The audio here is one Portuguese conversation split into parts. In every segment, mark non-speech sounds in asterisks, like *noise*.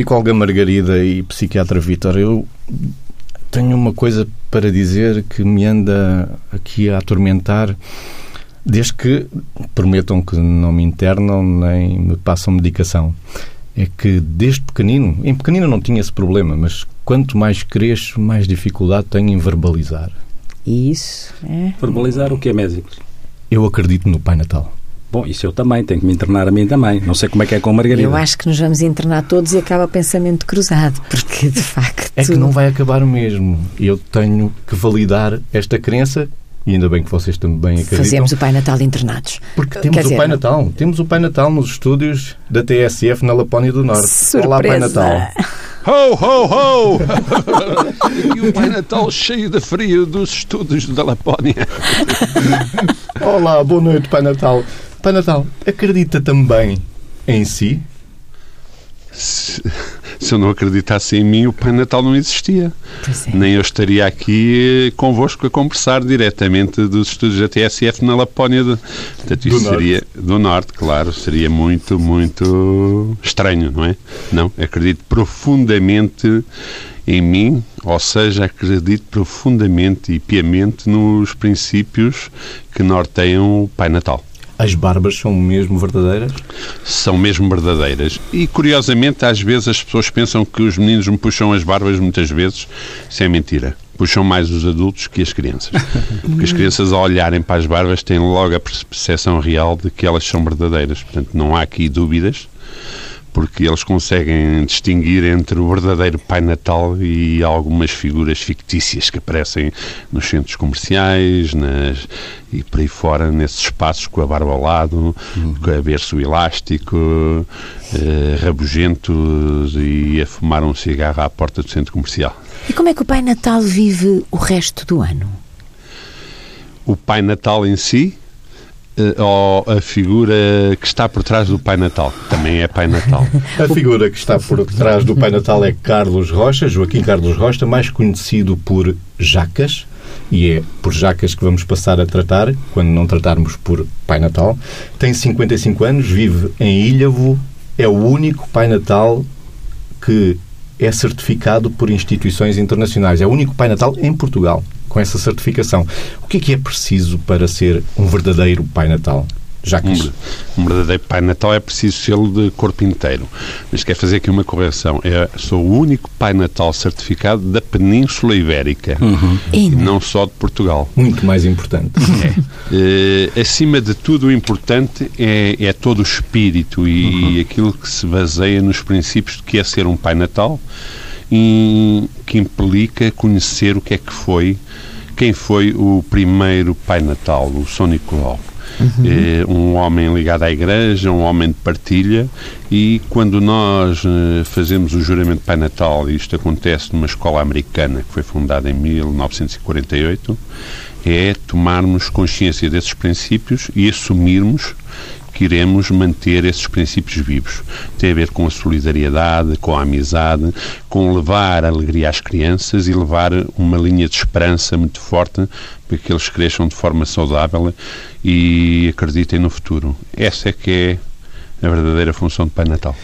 Psicóloga Margarida e psiquiatra Vítor, eu tenho uma coisa para dizer que me anda aqui a atormentar desde que prometam que não me internam nem me passam medicação. É que desde pequenino, em pequenino não tinha esse problema, mas quanto mais cresço, mais dificuldade tenho em verbalizar. Isso, é. Verbalizar o que é médicos? Eu acredito no Pai Natal. Bom, isso eu também, tenho que me internar a mim também. Não sei como é que é com a Margarida. Eu acho que nos vamos internar todos e acaba pensamento cruzado, porque de facto. É que não vai acabar mesmo. Eu tenho que validar esta crença e ainda bem que vocês também acreditam. Fazemos o Pai Natal internados. Porque temos Quer o dizer, Pai Natal. Temos o Pai Natal nos estúdios da TSF na Lapónia do Norte. Surpresa. Olá, Pai Natal. Ho, ho, ho! *laughs* e o Pai Natal cheio de frio dos estúdios da Lapónia. Olá, boa noite, Pai Natal. Pai Natal, acredita também em si? Se, se, eu não acreditasse em mim, o Pai Natal não existia. É. Nem eu estaria aqui eh, convosco a conversar diretamente dos estúdios da TSF na Lapónia. De, portanto, isso do seria norte. do Norte, claro. Seria muito, muito estranho, não é? Não, acredito profundamente em mim, ou seja, acredito profundamente e piamente nos princípios que norteiam o Pai Natal. As barbas são mesmo verdadeiras? São mesmo verdadeiras. E, curiosamente, às vezes as pessoas pensam que os meninos me puxam as barbas, muitas vezes. Isso é mentira. Puxam mais os adultos que as crianças. *laughs* Porque as crianças, ao olharem para as barbas, têm logo a percepção real de que elas são verdadeiras. Portanto, não há aqui dúvidas porque eles conseguem distinguir entre o verdadeiro Pai Natal e algumas figuras fictícias que aparecem nos centros comerciais nas, e por aí fora, nesses espaços com a barba ao lado, uhum. com a berço elástico, eh, rabugentos e a fumar um cigarro à porta do centro comercial. E como é que o Pai Natal vive o resto do ano? O Pai Natal em si ou a figura que está por trás do Pai Natal? Também é Pai Natal. *laughs* A figura que está por trás do Pai Natal é Carlos Rocha, Joaquim Carlos Rocha, mais conhecido por Jacas, e é por Jacas que vamos passar a tratar, quando não tratarmos por Pai Natal. Tem 55 anos, vive em Ilhavo, é o único Pai Natal que é certificado por instituições internacionais. É o único Pai Natal em Portugal com essa certificação. O que é que é preciso para ser um verdadeiro Pai Natal? Já que um, um verdadeiro Pai Natal é preciso sê-lo de corpo inteiro. Mas quer fazer aqui uma correção. É, sou o único Pai Natal certificado da Península Ibérica. Uhum. E não só de Portugal. Muito mais importante. É. Uh, acima de tudo, o importante é, é todo o espírito e uhum. aquilo que se baseia nos princípios de que é ser um Pai Natal e que implica conhecer o que é que foi, quem foi o primeiro Pai Natal, o São Nicolau. Uhum. É um homem ligado à Igreja, um homem de partilha, e quando nós eh, fazemos o juramento Pai Natal, e isto acontece numa escola americana que foi fundada em 1948, é tomarmos consciência desses princípios e assumirmos que iremos manter esses princípios vivos. Tem a ver com a solidariedade, com a amizade, com levar alegria às crianças e levar uma linha de esperança muito forte para que eles cresçam de forma saudável e acreditem no futuro. Essa é que é a verdadeira função do Pai Natal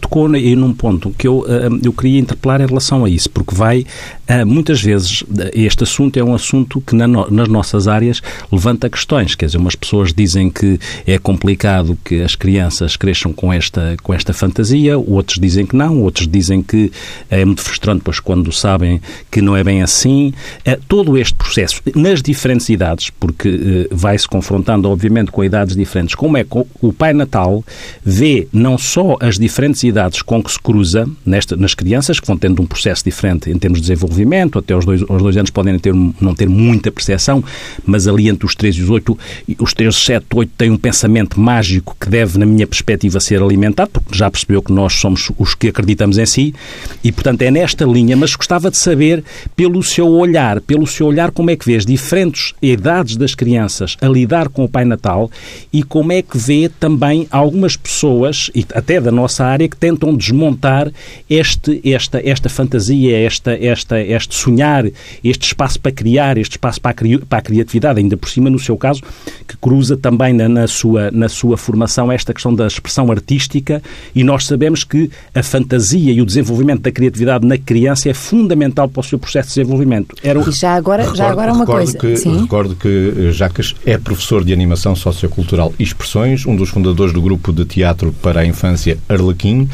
tocou aí num ponto que eu, eh, eu queria interpelar em relação a isso, porque vai, eh, muitas vezes, este assunto é um assunto que nas nossas áreas levanta questões, quer dizer, umas pessoas dizem que é complicado que as crianças cresçam com esta, com esta fantasia, outros dizem que não, outros dizem que é muito frustrante, pois quando sabem que não é bem assim. Eh, todo este processo, nas diferentes idades, porque vai-se confrontando, obviamente, com idades diferentes, como é que o Pai Natal vê não só as diferentes com que se cruza nesta, nas crianças, que vão tendo um processo diferente em termos de desenvolvimento, até aos dois, aos dois anos podem ter, não ter muita percepção, mas ali entre os 3 e os 8, os 3, 7, 8 têm um pensamento mágico que deve, na minha perspectiva, ser alimentado, porque já percebeu que nós somos os que acreditamos em si, e portanto é nesta linha, mas gostava de saber, pelo seu olhar, pelo seu olhar, como é que vê as diferentes idades das crianças a lidar com o Pai Natal e como é que vê também algumas pessoas, e até da nossa área, que que tentam desmontar este, esta, esta fantasia, esta, esta, este sonhar, este espaço para criar, este espaço para a, cri, para a criatividade, ainda por cima, no seu caso, que cruza também na, na, sua, na sua formação esta questão da expressão artística e nós sabemos que a fantasia e o desenvolvimento da criatividade na criança é fundamental para o seu processo de desenvolvimento. Era... E já agora, recordo, já agora uma coisa. Que, Sim? Recordo que Jacques é professor de animação sociocultural e expressões, um dos fundadores do grupo de teatro para a infância Arlequim,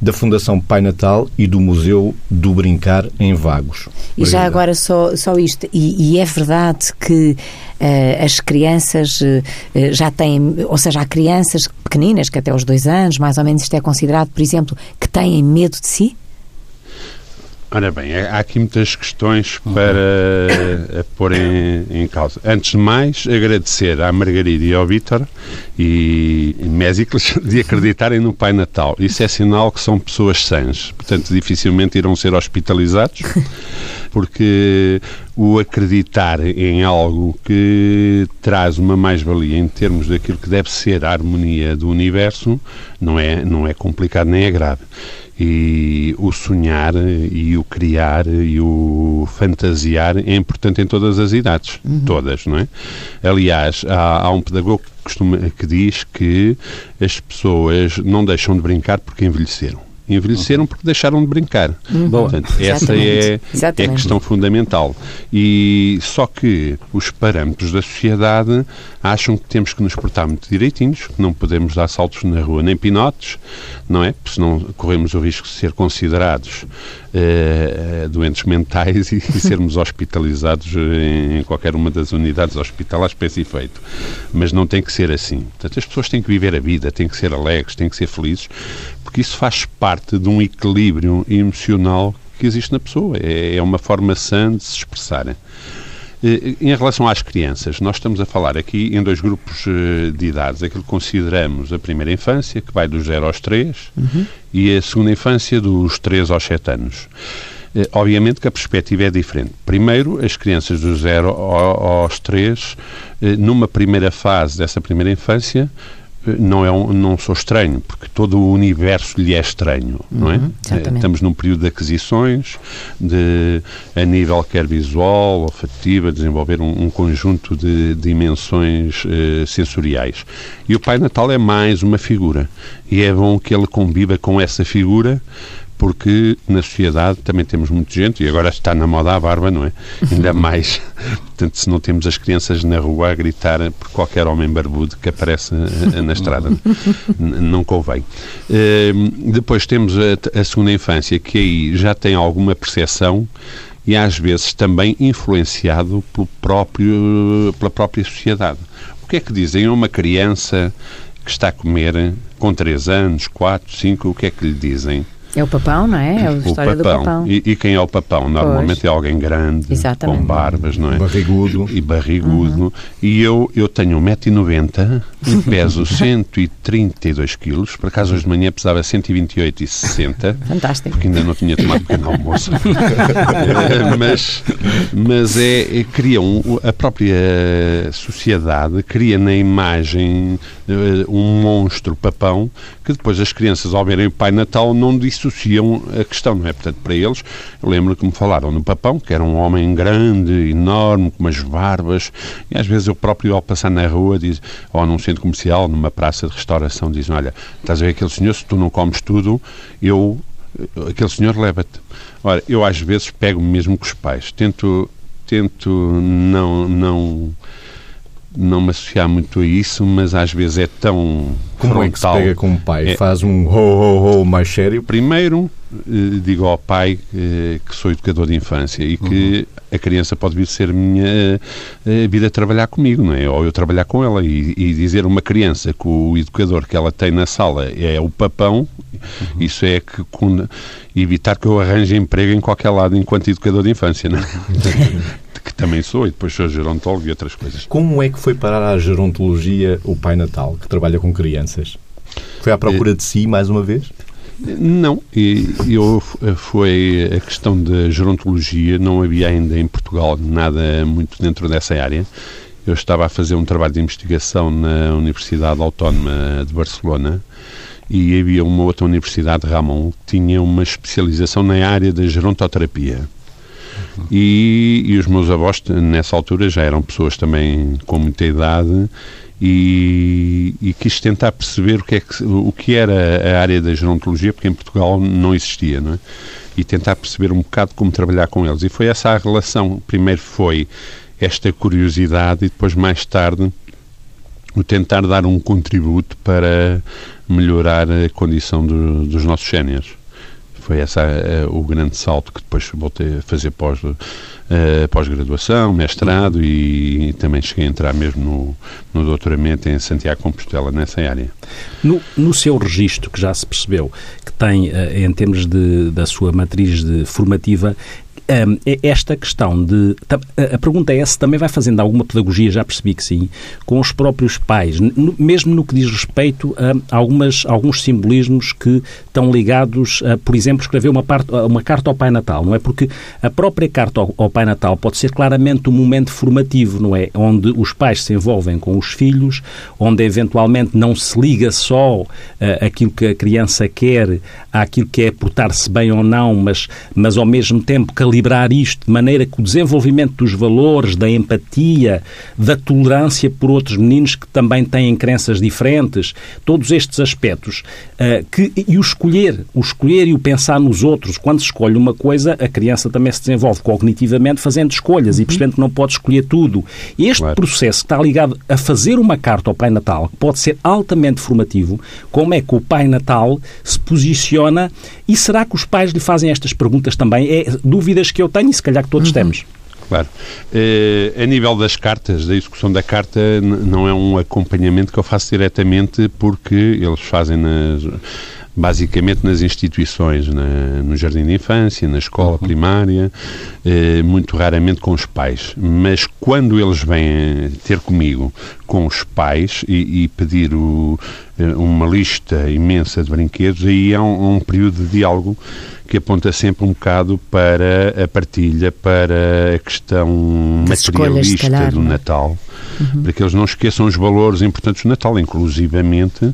da Fundação Pai Natal e do Museu do Brincar em Vagos. E já agora só, só isto, e, e é verdade que uh, as crianças uh, já têm, ou seja, há crianças pequeninas, que até aos dois anos, mais ou menos isto é considerado, por exemplo, que têm medo de si? Ora bem, há aqui muitas questões para pôr em, em, causa. Antes de mais, agradecer à Margarida e ao Vítor e Mésicles *laughs* de acreditarem no Pai Natal. Isso é sinal que são pessoas sãs. Portanto, dificilmente irão ser hospitalizados, porque o acreditar em algo que traz uma mais-valia em termos daquilo que deve ser a harmonia do universo não é, não é complicado nem é grave e o sonhar e o criar e o fantasiar é importante em todas as idades, uhum. todas, não é? Aliás, há, há um pedagogo que, costuma, que diz que as pessoas não deixam de brincar porque envelheceram envelheceram porque deixaram de brincar. Uhum. Portanto, essa é, é a questão fundamental. E só que os parâmetros da sociedade acham que temos que nos portar muito direitinhos, que não podemos dar saltos na rua nem pinotes, não é? Porque senão corremos o risco de ser considerados uh, doentes mentais e, e sermos hospitalizados em, em, qualquer uma das unidades hospitalares para esse efeito. Mas não tem que ser assim. Portanto, as pessoas têm que viver a vida, têm que ser alegres, têm que ser felizes, porque isso faz parte de um equilíbrio emocional que existe na pessoa. É, é uma forma sã de se expressarem. Eh, em relação às crianças, nós estamos a falar aqui em dois grupos eh, de idades. Aquilo que consideramos a primeira infância, que vai dos 0 aos 3, uhum. e a segunda infância dos 3 aos 7 anos. Eh, obviamente que a perspectiva é diferente. Primeiro, as crianças dos 0 aos 3, numa primeira fase dessa primeira infância, não, é um, não sou estranho, porque todo o universo lhe é estranho, uhum, não é? Uhum, exatamente. Estamos num período de aquisições, de, a nível quer visual, olfativa, desenvolver um, um conjunto de dimensões uh, sensoriais. E o Pai Natal é mais uma figura. E é bom que ele conviva com essa figura porque na sociedade também temos muita gente, e agora está na moda a barba, não é? Ainda *laughs* mais. Portanto, se não temos as crianças na rua a gritar por qualquer homem barbudo que aparece eh, na estrada, *laughs* não convém. Uh, depois temos a, a segunda infância, que aí já tem alguma percepção e às vezes também influenciado pelo próprio, pela própria sociedade. O que é que dizem a uma criança que está a comer com 3 anos, 4, 5, o que é que lhe dizem? É o papão, não é? É a história papão. do papão. E, e, quem é o papão? Normalmente pois. é alguém grande, Exatamente. com barbas, não é? Barrigudo. E barrigudo. Uhum. E eu, eu tenho 1,90m e peso *laughs* 132 quilos. Por acaso hoje de manhã pesava 128,60. Fantástico. Porque ainda não tinha tomado pequeno almoço. mas mas é, é cria um, a própria sociedade cria na imagem uh, um monstro papão que depois as crianças ao verem o Pai Natal não disse dissociam a questão, não é? Portanto, para eles, eu lembro que me falaram no Papão, que era um homem grande, enorme, com umas barbas, e às vezes eu próprio, ao passar na rua, diz, ou num centro comercial, numa praça de restauração, dizem, olha, estás a ver aquele senhor, se tu não comes tudo, eu, aquele senhor leva-te. Ora, eu às vezes pego-me mesmo com os pais, tento, tento não, não não me associar muito a isso, mas às vezes é tão Como frontal. é que se pega com o pai? É, Faz um ho, ho, ho mais sério? Primeiro, eh, digo ao pai eh, que sou educador de infância e que uhum. a criança pode vir ser minha a vida a trabalhar comigo, não é? Ou eu trabalhar com ela e, e dizer uma criança que o educador que ela tem na sala é o papão, uhum. isso é que evitar que eu arranje emprego em qualquer lado enquanto educador de infância, não é? *laughs* que também sou, e depois sou gerontólogo e outras coisas. Como é que foi parar à gerontologia o Pai Natal, que trabalha com crianças? Foi à procura de si, mais uma vez? Não, eu, foi a questão da gerontologia, não havia ainda em Portugal nada muito dentro dessa área. Eu estava a fazer um trabalho de investigação na Universidade Autónoma de Barcelona e havia uma outra universidade, Ramon, que tinha uma especialização na área da gerontoterapia. E, e, os meus avós, nessa altura, já eram pessoas também com muita idade e, e, quis tentar perceber o que, é que, o que era a área da gerontologia, porque em Portugal não existia, não é? E tentar perceber um bocado como trabalhar com eles. E foi essa a relação. Primeiro foi esta curiosidade e depois, mais tarde, o tentar dar um contributo para melhorar a condição do, dos nossos séniores. Foi esse uh, o grande salto que depois voltei a fazer pós, uh, pós-graduação, mestrado e, e, também cheguei a entrar mesmo no, no doutoramento em Santiago Compostela, nessa área. No, no seu registro, que já se percebeu, que tem, uh, em termos de, da sua matriz de formativa, esta questão de. A pergunta é se também vai fazendo alguma pedagogia, já percebi que sim, com os próprios pais, mesmo no que diz respeito a algumas, alguns simbolismos que estão ligados a, por exemplo, escrever uma, parte, uma carta ao Pai Natal, não é? Porque a própria carta ao, ao Pai Natal pode ser claramente um momento formativo, não é? Onde os pais se envolvem com os filhos, onde eventualmente não se liga só uh, aquilo que a criança quer àquilo que é portar-se bem ou não, mas, mas ao mesmo tempo calibrar equilibrar isto de maneira que o desenvolvimento dos valores, da empatia, da tolerância por outros meninos que também têm crenças diferentes, todos estes aspectos, uh, que, e o escolher, o escolher e o pensar nos outros, quando se escolhe uma coisa, a criança também se desenvolve cognitivamente fazendo escolhas e percebendo que não pode escolher tudo. Este claro. processo que está ligado a fazer uma carta ao Pai Natal, que pode ser altamente formativo, como é que o Pai Natal se posiciona e será que os pais lhe fazem estas perguntas também? É dúvidas que eu tenho e se calhar que todos uhum. temos. Claro. Eh, a nível das cartas, da execução da carta, não é um acompanhamento que eu faço diretamente porque eles fazem nas basicamente nas instituições, na, no jardim de infância, na escola uhum. primária, eh, muito raramente com os pais. Mas quando eles vêm ter comigo com os pais e, e pedir o, uma lista imensa de brinquedos, aí há um, um período de diálogo que aponta sempre um bocado para a partilha, para a questão das materialista calhar, do é? Natal, uhum. para que eles não esqueçam os valores importantes do Natal, inclusivamente,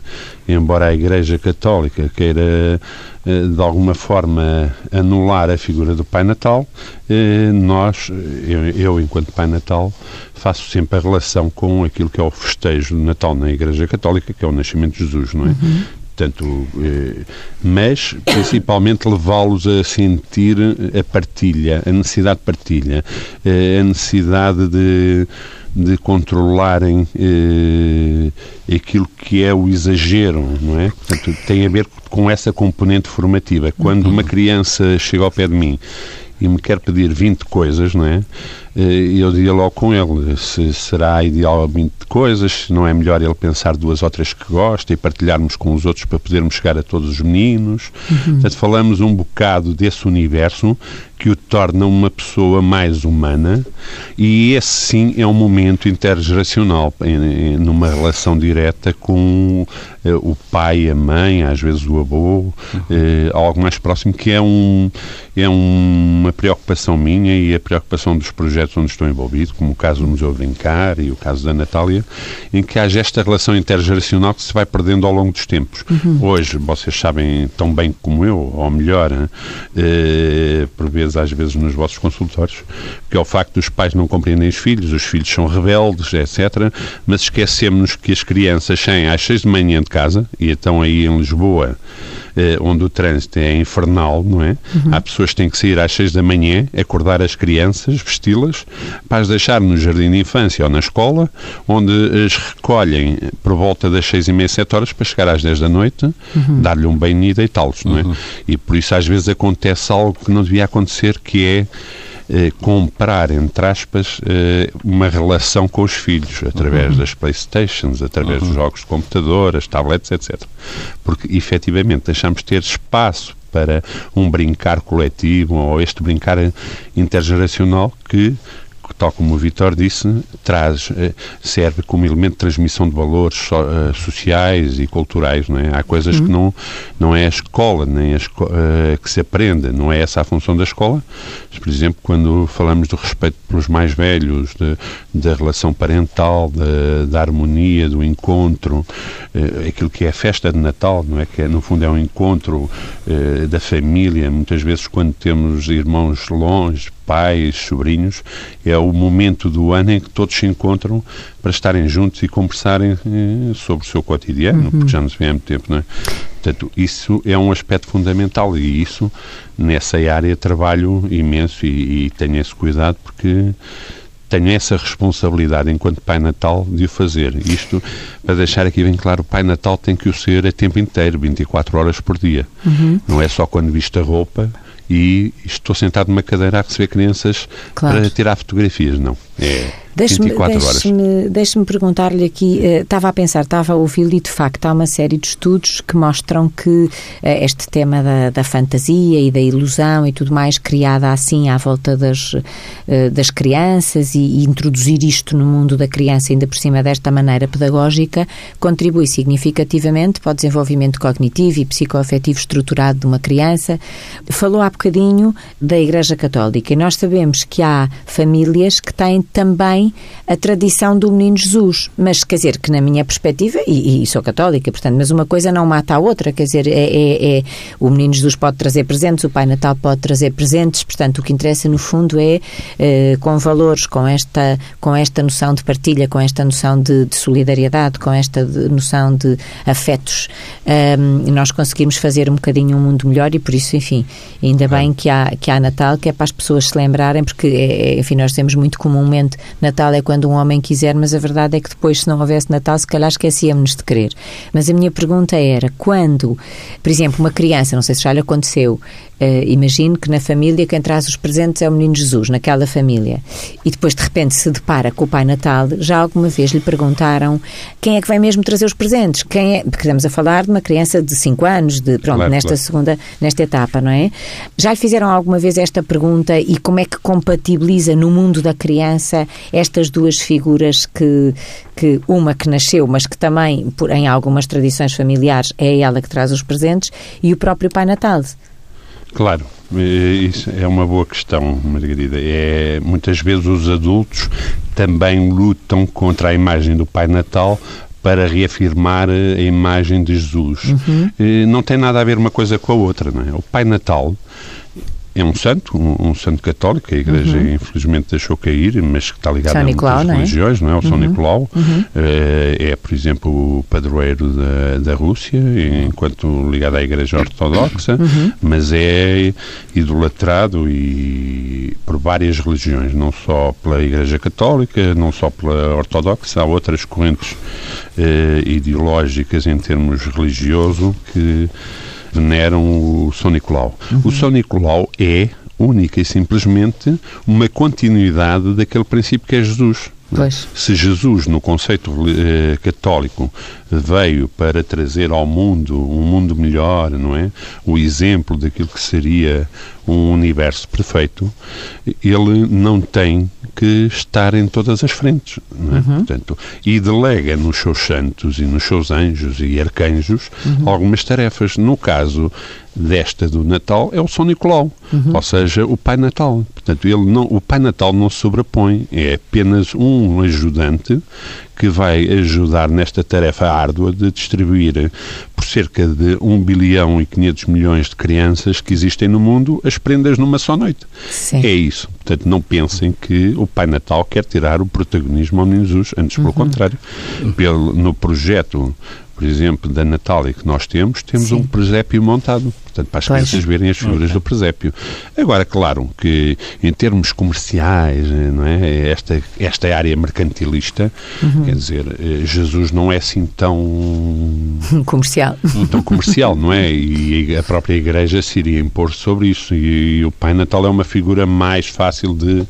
embora a Igreja Católica queira de alguma forma anular a figura do Pai Natal, eh, nós, eu, eu, enquanto Pai Natal, faço sempre a relação com aquilo que é o festejo do Natal na Igreja Católica, que é o nascimento de Jesus, não é? Uhum. Portanto, eh, mas principalmente levá-los a sentir a partilha, a necessidade de partilha, eh, a necessidade de, de controlarem eh, aquilo que é o exagero, não é? Portanto, tem a ver com essa componente formativa. Quando uma criança chega ao pé de mim e me quer pedir 20 coisas, não é? Eh, eu diria logo com ele se será idealmente coisas, se não é melhor ele pensar duas ou três que gosta e partilharmos com os outros para podermos chegar a todos os meninos. Uhum. Portanto, falamos um bocado desse universo que o torna uma pessoa mais humana e esse sim é um momento intergeracional, numa relação direta com eh, o pai, a mãe, às vezes o avô, uhum. eh, algo mais próximo, que é, um, é um, uma preocupação minha e a preocupação dos projetos projetos onde estou envolvido, como o caso do Museu Brincar e o caso da Natália, em que haja esta relação intergeracional que se vai perdendo ao longo dos tempos. Uhum. Hoje, vocês sabem tão bem como eu, ou melhor, eh, por vezes, às vezes nos vossos consultórios, que é o facto dos pais não compreendem os filhos, os filhos são rebeldes, etc. Mas esquecemos que as crianças saem às seis de manhã de casa, e estão aí em Lisboa, eh, onde o trânsito é infernal, não é? Uhum. Há pessoas que têm que sair às seis da manhã, acordar as crianças, vesti-las, para as deixar no jardim de infância ou na escola, onde as recolhem por volta das seis e meia, sete horas, para chegar às dez da noite, uhum. dar-lhe um banho e deitá-los, não é? Uhum. E por isso às vezes acontece algo que não devia acontecer, que é eh, comprar, entre aspas, eh, uma relação com os filhos, através uhum. das Playstations, através uhum. dos jogos de computador, as tablets, etc. Porque, efetivamente, deixamos de ter espaço para um brincar coletivo ou este brincar intergeracional que tal como o Vitor disse, traz, eh, serve como elemento de transmissão de valores so, uh, sociais e culturais. Não é? Há coisas uhum. que não, não é a escola nem a esco uh, que se aprenda, não é essa a função da escola. Mas, por exemplo, quando falamos do respeito pelos mais velhos, de, da relação parental, de, da harmonia, do encontro, uh, aquilo que é a festa de Natal, não é? Que é, no fundo é um encontro da família, muitas vezes quando temos irmãos longe, pais, sobrinhos, é o momento do ano em que todos se encontram para estarem juntos e conversarem eh, sobre o seu cotidiano, uhum. porque já não se vê há muito tempo, não é? Portanto, isso é um aspecto fundamental e isso, nessa área, trabalho imenso e, e tenho esse cuidado porque tenho essa responsabilidade enquanto Pai Natal de o fazer. Isto, para deixar aqui bem claro, o Pai Natal tem que o ser a tempo inteiro, 24 horas por dia. Uhum. Não é só quando viste a roupa e estou sentado numa cadeira a receber crianças claro. para tirar fotografias. Não. É Deixe-me deixe deixe perguntar-lhe aqui, uh, estava a pensar, estava a ouvi-lo e de facto há uma série de estudos que mostram que uh, este tema da, da, fantasia e da ilusão e tudo mais criada assim à volta das, uh, das crianças e, e, introduzir isto no mundo da criança ainda por cima desta maneira pedagógica contribui significativamente para o desenvolvimento cognitivo e psicoafetivo estruturado de uma criança. Falou há bocadinho da Igreja Católica e nós sabemos que há famílias que têm também a tradição do menino Jesus. Mas, quer dizer, que na minha perspectiva, e, e sou católica, portanto, mas uma coisa não mata a outra, quer dizer, é, é, é, o menino Jesus pode trazer presentes, o Pai Natal pode trazer presentes, portanto, o que interessa no fundo é, eh, com valores, com esta, com esta noção de partilha, com esta noção de, de solidariedade, com esta de, noção de afetos, um, nós conseguimos fazer um bocadinho um mundo melhor e por isso, enfim, ainda bem que há, que há Natal, que é para as pessoas se lembrarem, porque, é enfim, nós temos muito comumente Natal é quando um homem quiser, mas a verdade é que depois, se não houvesse Natal, se calhar esquecíamos de querer. Mas a minha pergunta era, quando, por exemplo, uma criança, não sei se já lhe aconteceu, Uh, imagine que na família quem traz os presentes é o menino Jesus, naquela família. E depois de repente se depara com o Pai Natal, já alguma vez lhe perguntaram quem é que vai mesmo trazer os presentes? Quem é? Porque estamos a falar de uma criança de 5 anos, de, pronto, claro, nesta claro. segunda, nesta etapa, não é? Já lhe fizeram alguma vez esta pergunta e como é que compatibiliza no mundo da criança estas duas figuras que, que uma que nasceu, mas que também, por, em algumas tradições familiares, é ela que traz os presentes, e o próprio Pai Natal? Claro, isso é uma boa questão, Margarida. É, muitas vezes os adultos também lutam contra a imagem do Pai Natal para reafirmar a imagem de Jesus. Uhum. Não tem nada a ver uma coisa com a outra, não é? O Pai Natal é um santo, um, um, santo católico, a Igreja uhum. infelizmente deixou cair, mas que está ligado São a Nicolau, muitas não é? religiões, não é? O São uhum. Nicolau uhum. é, é, por exemplo, o padroeiro da, da Rússia, enquanto ligado à Igreja Ortodoxa, uhum. mas é idolatrado e por várias religiões, não só pela Igreja Católica, não só pela Ortodoxa, há outras correntes eh, ideológicas em termos religioso que veneram o São Nicolau. Uhum. O São Nicolau é única e simplesmente uma continuidade daquele princípio que é Jesus. Pois. Se Jesus, no conceito eh, católico, veio para trazer ao mundo um mundo melhor, não é? O exemplo daquilo que seria um universo perfeito, ele não tem que estar em todas as frentes, não é? Uhum. Portanto, e delega nos seus santos e nos seus anjos e arcanjos uhum. algumas tarefas. No caso desta do Natal é o São Nicolau, uhum. ou seja, o Pai Natal. Portanto, ele não, o Pai Natal não se sobrepõe, é apenas um ajudante que vai ajudar nesta tarefa árdua de distribuir por cerca de 1 bilhão e 500 milhões de crianças que existem no mundo as prendas numa só noite. Sim. É isso. Portanto, não pensem que o Pai Natal quer tirar o protagonismo ao Menino Jesus, antes pelo uhum. contrário. Pelo, no projeto por exemplo, da Natália que nós temos, temos Sim. um presépio montado, portanto, para as pois. crianças verem as figuras okay. do presépio. Agora, claro que em termos comerciais, não é? esta, esta área mercantilista, uhum. quer dizer, eh, Jesus não é assim tão... *laughs* Comercial. Tão comercial, não é? E a própria Igreja se iria impor sobre isso. E, e o Pai Natal é uma figura mais fácil de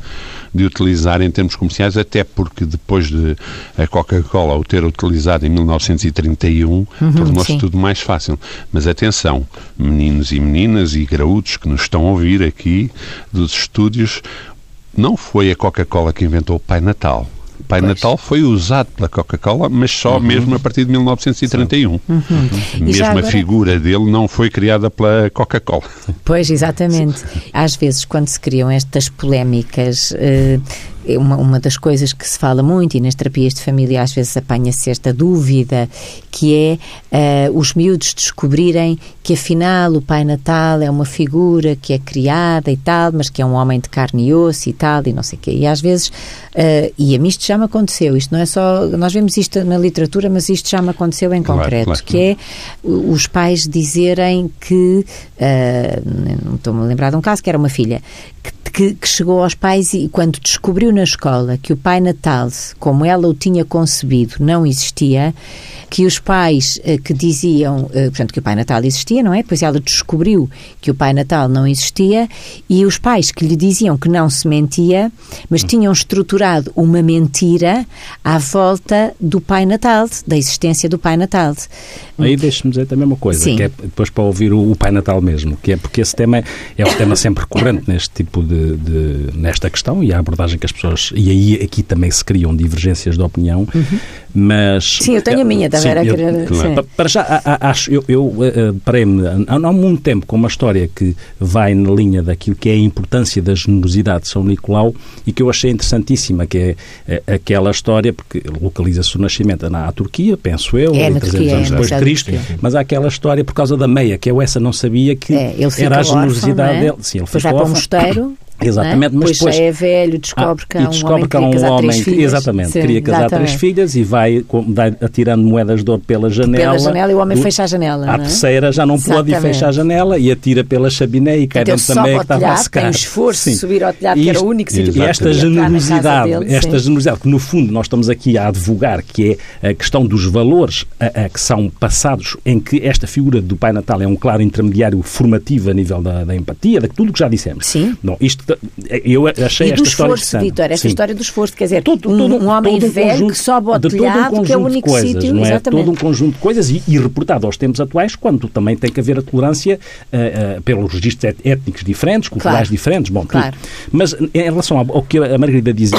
de utilizar em termos comerciais, até porque depois de a Coca-Cola o ter utilizado em 1931, uhum, tornou-se tudo mais fácil. Mas atenção, meninos e meninas e graúdos que nos estão a ouvir aqui dos estúdios, não foi a Coca-Cola que inventou o Pai Natal. Pai Pois. Natal foi usado pela Coca-Cola, mas só mesmo a partir de 1931. Mesmo já a agora- figura dele não foi criada pela Coca-Cola. Pois, exatamente. Às vezes, quando se criam estas polémicas, eh, uma, uma das coisas que se fala muito, e nas terapias de família às vezes apanha-se esta dúvida, que é eh, os miúdos descobrirem que afinal o Pai Natal é uma figura que é criada e tal, mas que é um homem de carne e osso e tal, e não sei o quê. E às vezes, eh, e a mim isto já me aconteceu, isto não é só, nós vemos isto na literatura, mas isto já me aconteceu em Claro, concreto, claro. que é os pais dizerem que, ah, não estou-me a lembrar de um caso, que era uma filha, que, que- que chegou aos pais e quando descobriu na escola que o Pai Natal, como ela o tinha concebido, não existia, que os pais eh, que diziam, eh, portanto, que o Pai Natal existia, não é? Depois ela descobriu que o Pai Natal não existia e os pais que lhe diziam que não se mentia, mas tinham estruturado uma mentira à volta do Pai Natal, da existência do Pai Natal. Aí deixe-me dizer também uma coisa, Sim. que é depois para ouvir o, o Pai Natal mesmo, que é porque esse tema é, é um tema sempre recorrente neste tipo de, de- nesta questão e a abordagem que as pessoas e aí aqui também se criam divergências de opinião, mas Uhum. Sim, eu tenho a minha, da Sim, Vera eu- querer- claro. Para já, acho, eu, eu eh, eh, parei-me há, há muito tempo com uma história que vai na linha daquilo que é a importância da generosidade de São Nicolau e que eu achei interessantíssima, que é eh, aquela história, porque localiza-se o nascimento na à Turquia, penso eu, É, na 300 Turquia, anos é, depois de Cristo, Turquia. mas há aquela história por causa da meia, que eu essa não sabia que É, era a órfão, generosidade não é? dele. Sim, ele vai para um órfão. mosteiro. Exatamente, é? mas depois depois é velho, descobre ah, que um descobre homem que há um homem que- filhas. exatamente, Sim, queria casar exatamente. três filhas e vai atirando moedas de ouro pela janela. Pela janela e o homem do- fecha a janela. Não é? terceira já não pode e Exatamente. fecha a janela e atira pela chaminé e cai Então dentro ao que estava a secar. tem o esforço de Sim. subir ao telhado, que era o único sítio E esta generosidade, dele, esta generosidade, que no fundo nós estamos aqui a advogar, que é a questão dos valores a, a que são passados, em que esta figura do Pai Natal é um claro intermediário formativo a nível da, da empatia, de tudo o que já dissemos. Sim. Não, isto, eu achei E esta do história esforço. Vitor, esta Sim. história do esforço, quer dizer, Todo- um, todo- um homem todo um velho conjunto- que sobe ao de todo um telhado, que é o único coisas, sítio, não é? exatamente. Todo um conjunto de coisas e, e reportado aos tempos atuais, quando também tem que haver a tolerância ah, ah, pelos registros étnicos diferentes, culturais Claro. diferentes, bom, tudo. Claro. Mas em relação ao que a Margarida dizia,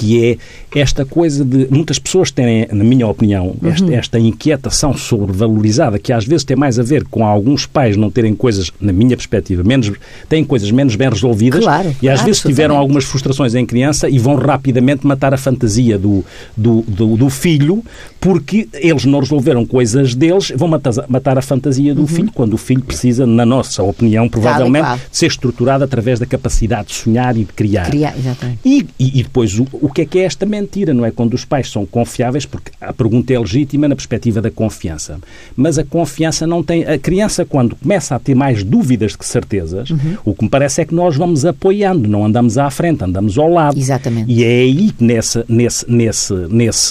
que é esta coisa de muitas pessoas terem, na minha opinião, Uhum. esta, esta inquietação sobrevalorizada, que às vezes tem mais a ver com alguns pais não terem coisas, na minha perspectiva, menos, têm coisas menos bem resolvidas Claro, e às claro, vezes tiveram algumas frustrações em criança e vão rapidamente matar a fantasia do, do, do, do filho porque eles não resolveram coisas deles, vão matar, matar a fantasia do filho quando o filho precisa, na nossa opinião, provavelmente, de ser estruturado através da capacidade de sonhar e de criar. Criar, exatamente. E, e- e depois, o, o que é que é esta mentira? Não é quando os pais são confiáveis, porque a pergunta é legítima na perspectiva da confiança. Mas a confiança não tem. A criança, quando começa a ter mais dúvidas que certezas, Uhum. o que me parece é que nós vamos apoiando, não andamos à frente, andamos ao lado. Exatamente. E é aí que nessa, nesse, nesse,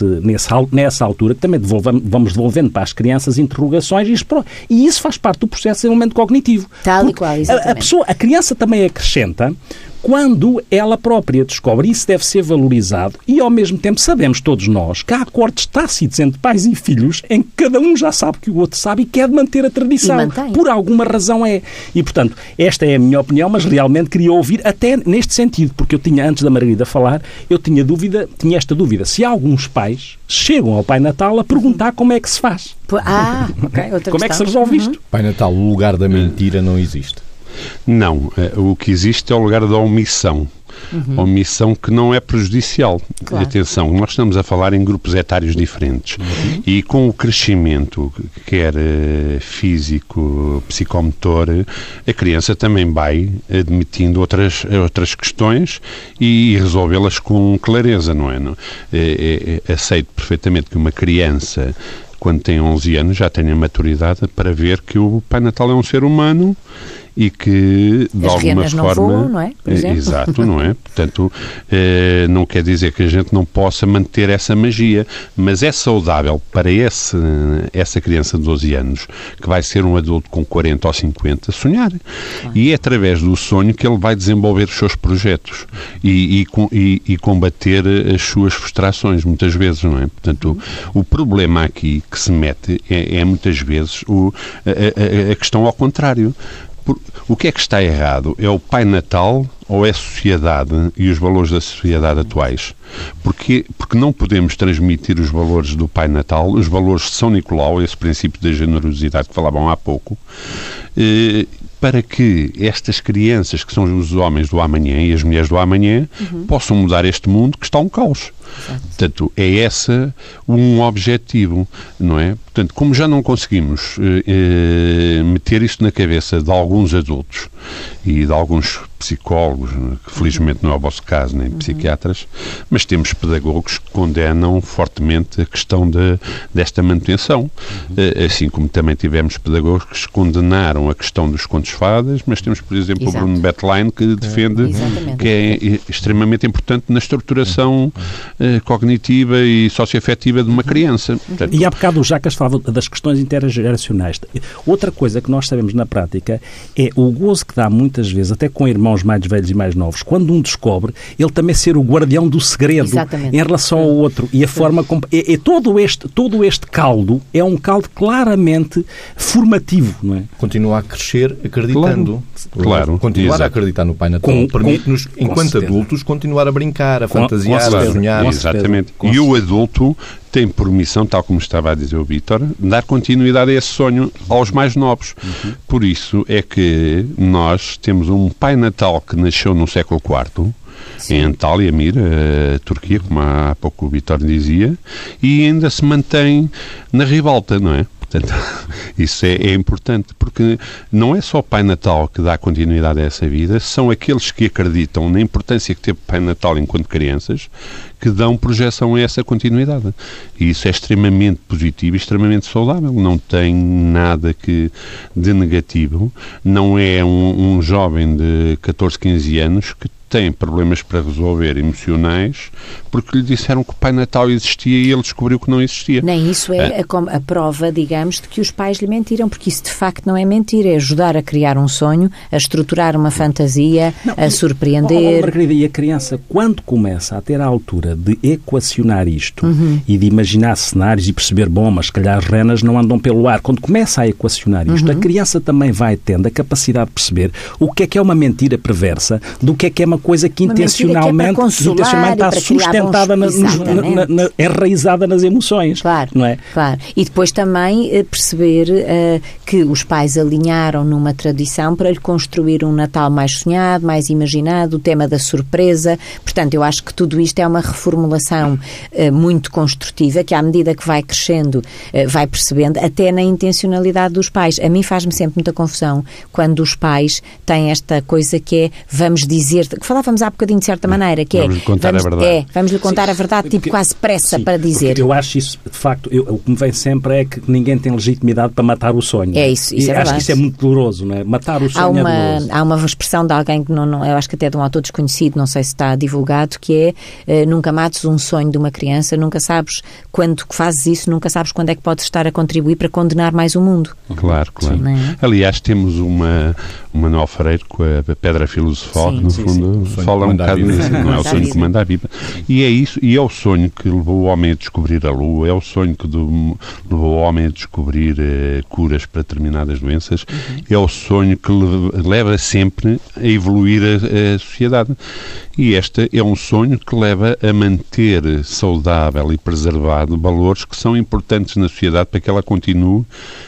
nesse, al- nessa altura que também devolvamos, vamos devolvendo para as crianças interrogações e isso, e isso faz parte do processo de desenvolvimento cognitivo. Tal e qual, a- a, exatamente. pessoa, a criança também acrescenta quando ela própria descobre isso deve ser valorizado e ao mesmo tempo sabemos todos nós que há acordos tácitos entre pais e filhos em que cada um já sabe que o outro sabe e quer manter a tradição. Por alguma razão é. E portanto, esta é a minha opinião, mas realmente queria ouvir até neste sentido, porque eu tinha, antes da Margarida falar, eu tinha dúvida, tinha esta dúvida, se alguns pais chegam ao Pai Natal a perguntar como é que se faz. Ah, ok, outra Como é que se questão. resolve isto? Pai Natal, o lugar da mentira não existe. Não, eh, o que existe é o lugar da omissão. Omissão que não é prejudicial. Claro. Atenção, nós estamos a falar em grupos etários diferentes. E com o crescimento, quer eh, físico, psicomotor, a criança também vai admitindo outras, outras questões e resolvê-las com clareza, não é? Não? Eh, eh, aceito perfeitamente que uma criança quando tem 11 anos, já tenha maturidade para ver que o Pai Natal é um ser humano e que, de As alguma renas não forma. voam, não é? Exemplo. Exato, não é? *laughs* Portanto, eh, não quer dizer que a gente não possa manter essa magia, mas é saudável para esse, essa criança de 12 anos, que vai ser um adulto com 40 ou 50, sonhar. E é através do sonho que ele vai desenvolver os seus projetos e, e, e- e combater as suas frustrações, muitas vezes, não é? Portanto, o, o problema aqui que se mete é, é muitas vezes o, a, a- a questão ao contrário. O que é que está errado? É o Pai Natal ou é a sociedade e os valores da sociedade atuais? Porque, porque não podemos transmitir os valores do Pai Natal, os valores de São Nicolau, esse princípio da generosidade que falavam há pouco, eh, para que estas crianças, que são os homens do amanhã e as mulheres do amanhã, uhum. possam mudar este mundo que está um caos. Exato. Portanto, é esse um objetivo, não é? Portanto, como já não conseguimos eh, eh, meter isto na cabeça de alguns adultos e de alguns psicólogos, que felizmente não é o vosso caso, nem uhum. psiquiatras, mas temos pedagogos que condenam fortemente a questão de, desta manutenção. Uhum. Assim como também tivemos pedagogos que condenaram a questão dos contos fadas, mas temos, por exemplo, Exato. o Bruno Betline que defende é. que é extremamente importante na estruturação uh, cognitiva e socioafetiva de uma criança. Portanto, e há bocado o Jacas falava das questões intergeracionais. Outra coisa que nós sabemos na prática é o gozo que dá muitas vezes, até com irmãos mais velhos e mais novos, quando um descobre, ele também ser o guardião do segredo Exatamente. em relação ao outro. E a forma como. É, é, todo, este, todo este caldo é um caldo claramente formativo, não é? Continua a crescer acreditando. Claro. claro. Continuar Exato. a acreditar no Pai Natal permite-nos, enquanto adultos, continuar a brincar, a fantasiar, a sonhar. Exatamente. E o adulto tem por missão, tal como estava a dizer o Vítor, dar continuidade a esse sonho aos mais novos. Uhum. Por isso é que nós temos um Pai Natal que nasceu no século IV, Sim. em Antalya, Mir, a Turquia, como há pouco o Vítor dizia, e ainda se mantém na ribalta, não é? Portanto, *laughs* isso é, é, importante, porque não é só o Pai Natal que dá continuidade a essa vida, são aqueles que acreditam na importância que teve o Pai Natal enquanto crianças, que dão projeção a essa continuidade. E isso é extremamente positivo e extremamente saudável. Não tem nada que de negativo. Não é um, um jovem de 14, 15 anos que tem problemas para resolver emocionais porque lhe disseram que o Pai Natal existia e ele descobriu que não existia. Nem isso é, é. A, a, prova, digamos, de que os pais lhe mentiram, porque isso de facto não é mentira, é ajudar a criar um sonho, a estruturar uma fantasia, não, a surpreender. Oh, Margarida, e a criança, quando começa a ter a altura de equacionar isto uhum. e de imaginar cenários e perceber, bom, mas se calhar as renas não andam pelo ar, quando começa a equacionar isto, uhum. a criança também vai tendo a capacidade de perceber o que é que é uma mentira perversa, do que é que é uma coisa que uma intencionalmente, que é está sustentada, na, na, na, enraizada nas emoções. Claro, não é? claro. E depois também eh, perceber uh, que os pais alinharam numa tradição para lhe construir um Natal mais sonhado, mais imaginado, o tema da surpresa. Portanto, eu acho que tudo isto é uma reformulação uh, muito construtiva que, à medida que vai crescendo, uh, vai percebendo, até na intencionalidade dos pais. A mim faz-me sempre muita confusão quando os pais têm esta coisa que é vamos dizer, que falávamos há bocadinho de certa maneira, que vamos é. Lhe contar vamos, a verdade. É, vamos lhe contar sim, a verdade, tipo quase pressa sim, para dizer. Eu acho isso, de facto, eu, o que me vem sempre é que ninguém tem legitimidade para matar o sonho. É isso, isso e é acho que isso é muito doloroso, não é? Matar o sonho há uma, é doloroso. Há uma expressão de alguém que não, não, eu acho que até de um autor desconhecido, não sei se está divulgado, que é uh, nunca mates um sonho de uma criança, nunca sabes quando fazes isso, nunca sabes quando é que podes estar a contribuir para condenar mais o mundo. Claro, claro. Sim, é? Aliás, temos uma, uma Manuel Freire com a Pedra Filosofal, que no fundo fala um bocado disso, não é o sonho que manda a Bíblia. E é isso, e é o sonho que levou o homem a descobrir a Lua, é o sonho que do, levou o homem a descobrir uh, curas para determinadas doenças, uhum. é o sonho que leva sempre a evoluir a, a sociedade. E este é um sonho que leva a manter saudável e preservado valores que são importantes na sociedade para que ela continue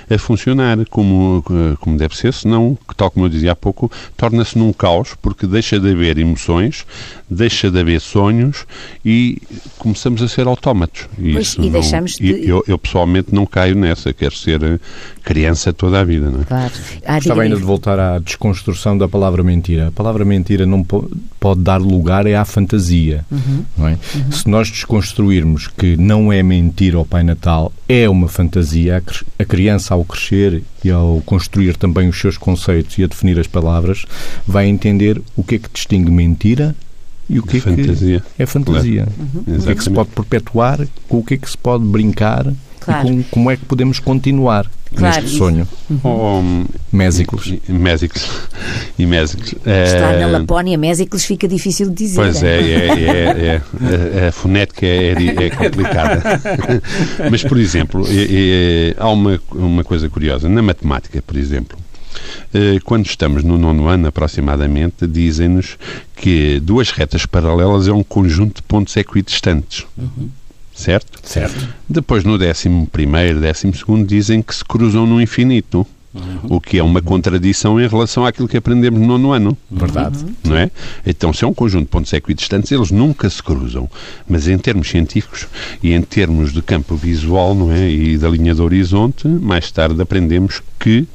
a funcionar como, como deve ser, senão, tal como eu dizia há pouco, torna-se num caos, porque deixa de haver emoções, deixa de haver sonhos e começamos a ser autómatos. E, pois, e não, deixamos de... eu, eu, pessoalmente não caio nessa, quero ser criança toda a vida. Não é? Claro. Ah, Gostava ainda de voltar à desconstrução da palavra mentira. A palavra mentira não pode dar lugar é à fantasia. Uhum. Não é? Uhum. Se nós desconstruirmos que não é mentira o Pai Natal, é uma fantasia, a criança ao crescer e ao construir também os seus conceitos e a definir as palavras, vai entender o que é que distingue mentira e o que é fantasia. que é fantasia. Uhum. O que é que se pode perpetuar, com o que é que se pode brincar claro. e com, como é que podemos continuar claro, neste sonho. Uhum. Mésicles. Mésicles. E Mésicles. Estar na Lapónia, Mésicles fica difícil de dizer. Pois é, é, é, é a fonética é, é complicada. *laughs* Mas, por exemplo, há uma, uma coisa curiosa. Na matemática, por exemplo, quando estamos no nono ano, aproximadamente, dizem-nos que duas retas paralelas é um conjunto de pontos equidistantes. Uhum. Certo? Certo. Depois, no décimo primeiro, décimo segundo, dizem que se cruzam no infinito. Uhum. O que é uma contradição em relação àquilo que aprendemos no nono ano. Verdade. Não é? Então, se é um conjunto de pontos equidistantes, eles nunca se cruzam. Mas em termos científicos e em termos de campo visual não é? e da linha do horizonte, mais tarde aprendemos que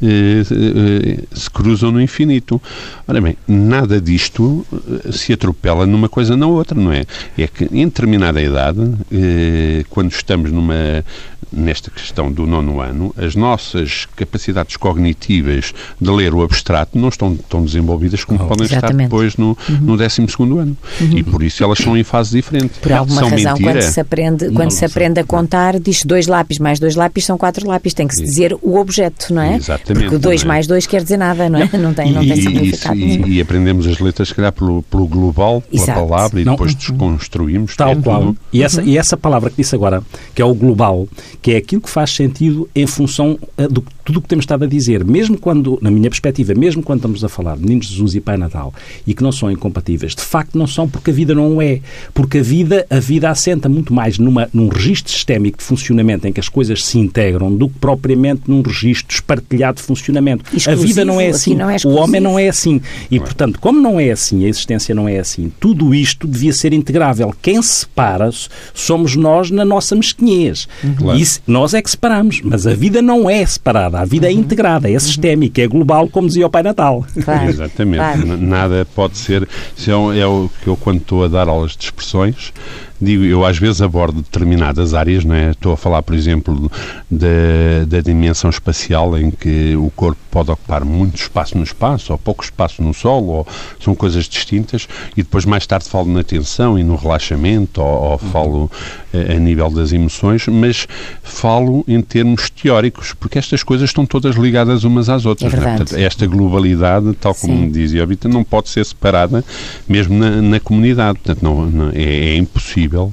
eh, eh, se cruzam no infinito. Ora bem, nada disto eh, se atropela numa coisa na outra, não é? É que em determinada idade, eh, quando estamos numa nesta questão do nono ano, as nossas capacidades cognitivas de ler o abstrato não estão tão desenvolvidas como oh, podem exatamente. estar depois no, uhum. no 12 ano. Uhum. E por isso elas são em fase diferente. Por alguma são razão, mentira. quando se aprende, quando se aprende a contar, diz dois lápis mais dois lápis são quatro lápis. Tem que se dizer o objeto, não é? Exatamente. Porque dois é? mais dois quer dizer nada, não é? Não, não tem, não e, tem significado. E, e, aprendemos as letras, se calhar, pelo, pelo global, pela Exato. palavra, e não. depois desconstruímos. Tal qual. E, essa, e essa palavra que disse agora, que é o global, que é aquilo que faz sentido em função eh, do tudo o que temos estado a dizer, mesmo quando, na minha perspectiva, mesmo quando estamos a falar de Meninos Jesus e Pai Natal e que não são incompatíveis, de facto não são porque a vida não é. Porque a vida, a vida assenta muito mais numa, num registro sistémico de funcionamento em que as coisas se integram do que propriamente num registro espartilhado de funcionamento. Exclusivo, a vida não é assim. Não é o homem não é assim. E, portanto, como não é assim, a existência não é assim, tudo isto devia ser integrável. Quem separa somos nós na nossa mesquinhez. Claro. Isso, nós é que separamos, mas a vida não é separada. A vida é uhum. integrada, é uhum. sistémica, é global, como dizia o Pai Natal. Claro. Exatamente. Claro. Nada pode ser. É, é o que eu, quando estou a dar aulas de expressões, digo, eu às vezes abordo determinadas áreas, não é? Estou a falar, por exemplo, da, da dimensão espacial, em que o corpo pode ocupar muito espaço no espaço, ou pouco espaço no solo, ou são coisas distintas, e depois mais tarde falo na tensão e no relaxamento, ou, ou falo a, a nível das emoções, mas falo em termos teóricos, porque estas coisas estão todas ligadas umas às outras. É é? Portanto, esta globalidade, tal como Sim. dizia a Vita, não pode ser separada mesmo na, na comunidade. Portanto, não, não é, é impossível possível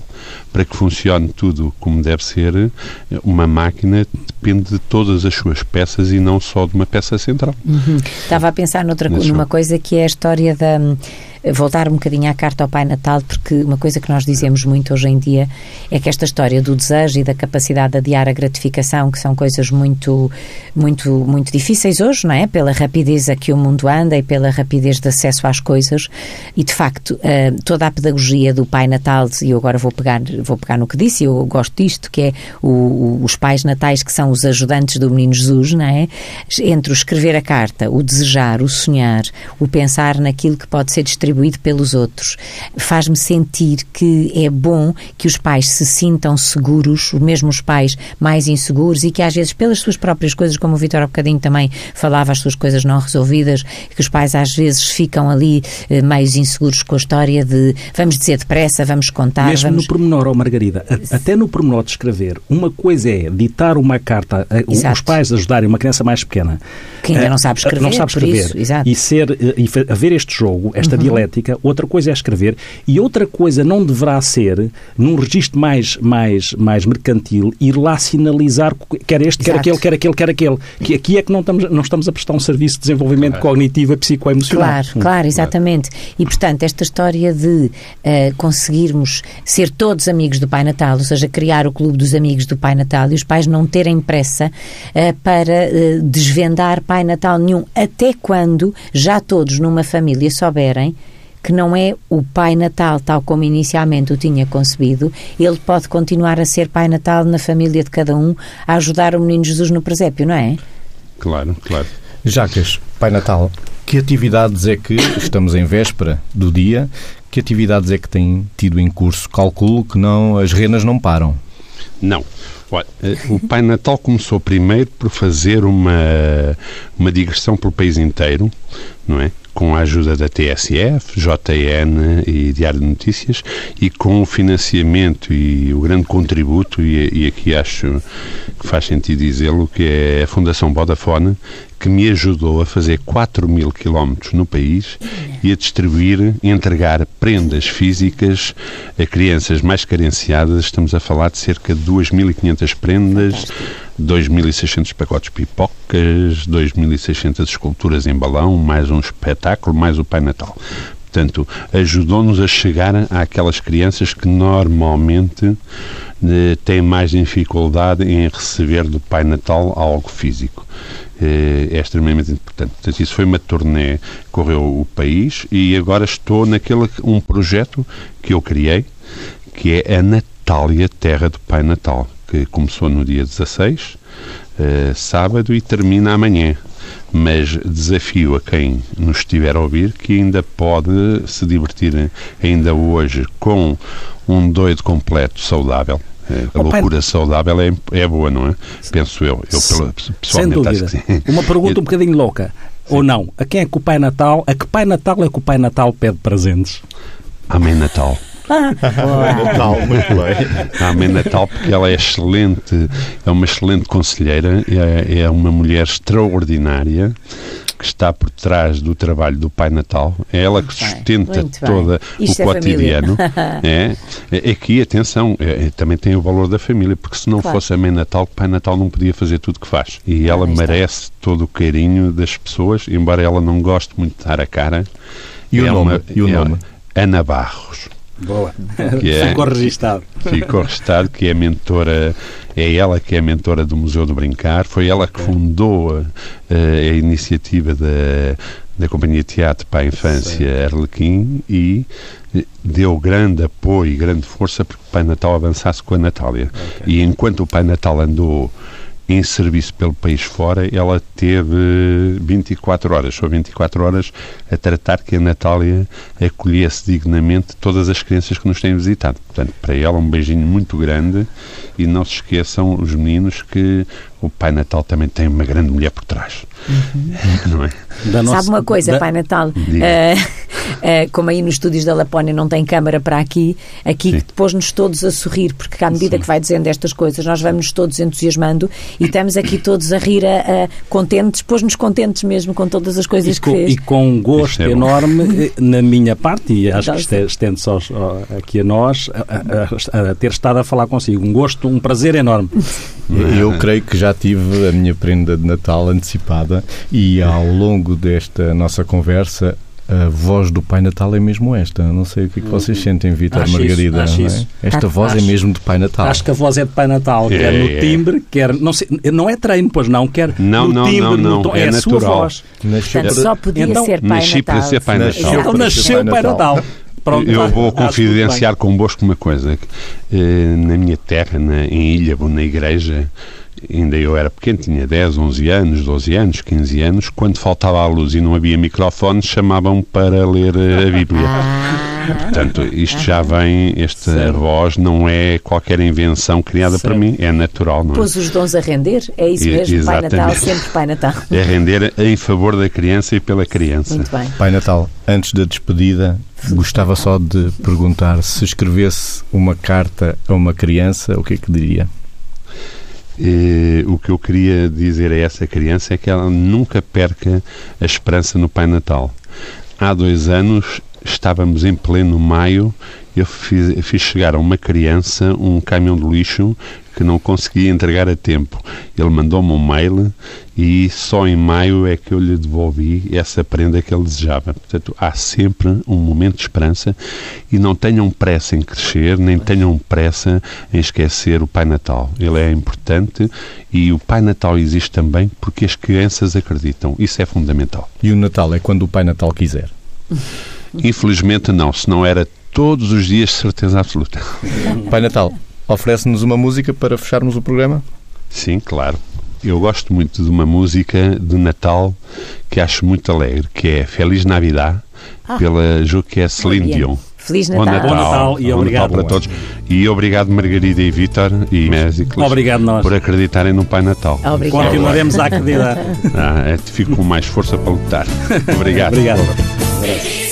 para que funcione tudo como deve ser, uma máquina depende de todas as suas peças e não só de uma peça central. Uhum. Estava a pensar noutra, numa coisa que é a história da voltar um bocadinho à carta ao Pai Natal, porque uma coisa que nós dizemos muito hoje em dia é que esta história do desejo e da capacidade de adiar a gratificação, que são coisas muito, muito, muito difíceis hoje, não é? Pela rapidez a que o mundo anda e pela rapidez de acesso às coisas. E, de facto, eh, toda a pedagogia do Pai Natal, e eu agora vou pegar, vou pegar no que disse, eu gosto disto, que é o, os pais natais que são os ajudantes do Menino Jesus, não é? Entre o escrever a carta, o desejar, o sonhar, o pensar naquilo que pode ser distribuído retribuído pelos outros. Faz-me sentir que é bom que os pais se sintam seguros, mesmo os pais mais inseguros, e que às vezes, pelas suas próprias coisas, como o Vitor há bocadinho também falava, as suas coisas não resolvidas, que os pais às vezes ficam ali eh, meio inseguros com a história de vamos dizer depressa, vamos contar. Mesmo vamos... no pormenor, oh Margarida, até no pormenor de escrever, uma coisa é ditar uma carta, eh, Exato. os pais ajudarem uma criança mais pequena que ainda não sabe escrever, não sabe escrever isso, e ser e haver este jogo, esta uhum. dialética dialética, outra coisa é escrever e outra coisa não deverá ser, num registro mais, mais, mais mercantil, ir lá sinalizar quer este, quer aquele, quer aquele, quer aquele. Que aqui é que não estamos, não estamos a prestar um serviço de desenvolvimento claro. cognitivo e psicoemocional. Claro, hum. claro, exatamente. E, portanto, esta história de uh, conseguirmos ser todos amigos do Pai Natal, ou seja, criar o clube dos amigos do Pai Natal e os pais não terem pressa uh, para uh, desvendar Pai Natal nenhum, até quando já todos numa família souberem que não é o Pai Natal tal como inicialmente o tinha concebido, ele pode continuar a ser Pai Natal na família de cada um, a ajudar o Menino Jesus no presépio, não é? Claro, claro. Jacas, Pai Natal, que atividades é que, estamos em véspera do dia, que atividades é que tem tido em curso? Calculo que não, as renas não param. Não. Olha, eh, o Pai Natal começou primeiro por fazer uma, uma digressão pelo país inteiro, não é? Com a ajuda da TSF, JN e Diário de Notícias e com o financiamento e o grande contributo, e, e aqui acho que faz sentido dizê-lo, que é a Fundação Vodafone, que me ajudou a fazer 4 mil quilómetros no país e a distribuir e entregar prendas físicas a crianças mais carenciadas. Estamos a falar de cerca de 2.500 prendas, 2.600 pacotes pipocas, 2.600 esculturas em balão, mais um espetáculo, mais o Pai Natal. Portanto, ajudou-nos a chegar àquelas crianças que normalmente eh, têm mais dificuldade em receber do Pai Natal algo físico. Eh, é extremamente importante. Portanto, isso foi uma turnê, correu o país e agora estou naquele um projeto que eu criei, que é a Natália Terra do Pai Natal, que começou no dia 16, eh, sábado, e termina amanhã mas desafio a quem nos estiver a ouvir que ainda pode se divertir ainda hoje com um doido completo saudável. É, a loucura saudável é, é boa, não é? Penso eu. Eu pessoalmente Sem dúvida. Uma pergunta um bocadinho louca. Ou não? A quem é que o Pai Natal, a que Pai Natal é que o Pai Natal pede presentes? Amém Natal. Natal, muito bem. A Amém Natal, porque ela é excelente, é uma excelente conselheira, é, é uma mulher extraordinária que está por trás do trabalho do Pai Natal. É ela que sustenta todo o é cotidiano. *laughs* É, é, aqui, atenção, é, é, também tem o valor da família, porque se não claro. fosse a Mãe Natal, o Pai Natal não podia fazer tudo o que faz. E ela ah, merece todo o carinho das pessoas, embora ela não goste muito de dar a cara. E o é nome? Uma, e o nome? Ana Barros. Boa. Que é, ficou registado. Ficou registado, que é mentora, é ela que é mentora do Museu do Brincar, foi ela que fundou a, a iniciativa da, da Companhia de Teatro para a Infância Arlequim e deu grande apoio e grande força para que o Pai Natal avançasse com a Natália. Okay. E enquanto o Pai Natal andou em serviço pelo país fora, ela teve 24 horas, ou 24 horas, a tratar que a Natália acolhesse dignamente todas as crianças que nos têm visitado. Portanto, para ela um beijinho muito grande e não se esqueçam os meninos que o Pai Natal também tem uma grande mulher por trás. Uhum. *laughs* Não é? Sabe uma coisa, da... Pai Natal? Uh, uh, *laughs* como aí nos estúdios da Lapónia não tem câmara para aqui, aqui depois-nos todos a sorrir, porque à medida Sim. que vai dizendo estas coisas, nós vamos todos entusiasmando e estamos aqui todos a rir, a, a contentes, pôs-nos contentes mesmo com todas as coisas e com, que fez. E com um gosto é enorme, eh, na minha parte, e acho que estende-se aqui a nós, a, a, a, ter estado a falar consigo. Um gosto, um prazer enorme. Eu creio que já tive a minha prenda de Natal antecipada e ao longo desta nossa conversa a voz do Pai Natal é mesmo esta. Não sei o que, é que vocês sentem, Vitor Margarida. Isso, é? isso. Esta voz é acho, é mesmo de Pai Natal. Acho que a voz é de Pai Natal, é, quer no é. timbre, quer. Não, sei, não é treino, pois não, quer não, no não, timbre, não, não, no tom, é, é a natural. sua voz. Nasceu Portanto, só podia então, ser Pai Natal. Para ser pai Natal. Então nasceu Pai Natal. Pronto, eu vou confidenciar convosco uma coisa. Eh, na minha terra, na, em Ilhavo, na igreja, ainda eu era pequeno, tinha 10, 11 anos, 12 anos, 15 anos, quando faltava a luz e não havia microfone, chamavam para ler eh, a Bíblia. Portanto, isto já vem, esta Sim. voz não é qualquer invenção criada Sim. para mim, é natural. Não é? Pôs os dons a render, é isso mesmo, Exatamente. Pai Natal, sempre Pai Natal. É render em favor da criança e pela criança. Muito bem. Pai Natal, antes da despedida, gostava só de perguntar se escrevesse uma carta a uma criança, o que é que diria? O que eu queria dizer a essa criança é que ela nunca perca a esperança no Pai Natal. Há dois anos estávamos em pleno maio, eu fiz, fiz, chegar a uma criança um caminhão de lixo que não conseguia entregar a tempo. Ele mandou-me um mail e só em maio é que eu lhe devolvi essa prenda que ele desejava. Portanto, há sempre um momento de esperança e não tenham pressa em crescer, nem tenham pressa em esquecer o Pai Natal. Ele é importante e o Pai Natal existe também porque as crianças acreditam. Isso é fundamental. E o Natal é quando o Pai Natal quiser. *laughs* Infelizmente não, se não era todos os dias de certeza absoluta. Pai Natal, oferece-nos uma música para fecharmos o programa? Sim, claro. Eu gosto muito de uma música de Natal que acho muito alegre, que é Feliz Navidad, ah. pela Juque é Celine Dion. Feliz Natal. Bom Natal, Bom Natal e obrigado. Natal para todos. E obrigado, Margarida e Vítor e Mésicles. Obrigado nós. Por acreditarem no Pai Natal. Obrigado. Continuaremos a acreditar. Ah, é, fico com mais força para lutar. *laughs* Obrigado. obrigado.